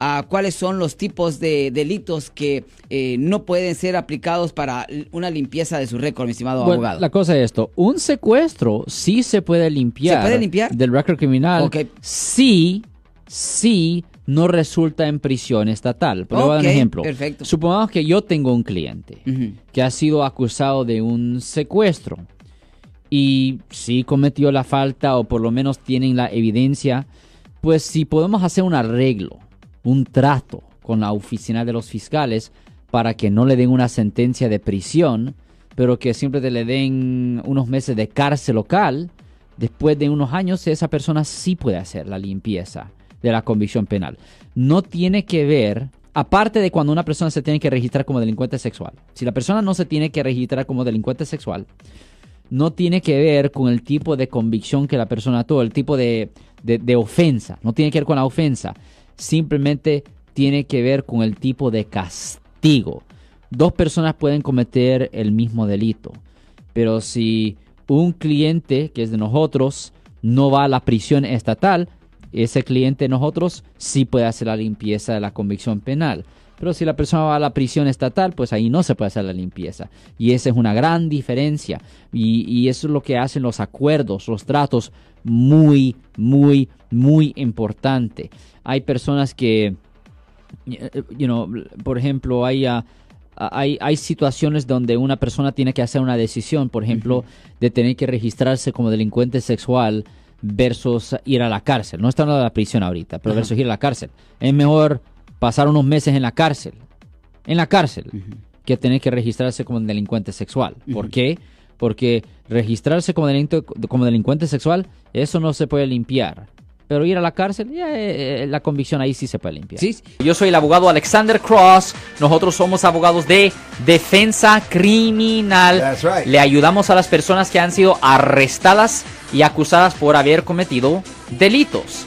a cuáles son los tipos de delitos que eh, no pueden ser aplicados para una limpieza de su récord, mi estimado abogado. La cosa es esto, un secuestro sí se puede limpiar. ¿Se puede limpiar? Del récord criminal. Ok. Sí, sí no resulta en prisión estatal. Pero voy a dar un ejemplo. perfecto. Supongamos que yo tengo un cliente que ha sido acusado de un secuestro y sí cometió la falta o por lo menos tienen la evidencia, pues si podemos hacer un arreglo, un trato con la oficina de los fiscales para que no le den una sentencia de prisión, pero que siempre le den unos meses de cárcel local, después de unos años esa persona sí puede hacer la limpieza de la convicción penal. No tiene que ver, aparte de cuando una persona se tiene que registrar como delincuente sexual. Si la persona no se tiene que registrar como delincuente sexual, no tiene que ver con el tipo de convicción que la persona tuvo, el tipo de ofensa. No tiene que ver con la ofensa. Simplemente tiene que ver con el tipo de castigo. Dos personas pueden cometer el mismo delito. Pero si un cliente que es de nosotros no va a la prisión estatal, ese cliente de nosotros sí puede hacer la limpieza de la convicción penal. Pero si la persona va a la prisión estatal, pues ahí no se puede hacer la limpieza. Y esa es una gran diferencia. Y, y eso es lo que hacen los acuerdos, los tratos, muy, muy, muy importante. Hay personas que, you know, por ejemplo, hay, ah, hay, hay situaciones donde una persona tiene que hacer una decisión, por ejemplo, de tener que registrarse como delincuente sexual versus ir a la cárcel. No está hablando de la prisión ahorita, pero versus ir a la cárcel. Es mejor pasar unos meses en la cárcel, en la cárcel, que tener que registrarse como delincuente sexual. ¿Por qué? Porque registrarse como delincuente, como delincuente sexual, eso no se puede limpiar. Pero ir a la cárcel, ya, eh, eh, la convicción ahí sí se puede limpiar. Sí, Yo soy el abogado Alexander Cross. Nosotros somos abogados de defensa criminal. That's right. Le ayudamos a las personas que han sido arrestadas y acusadas por haber cometido delitos.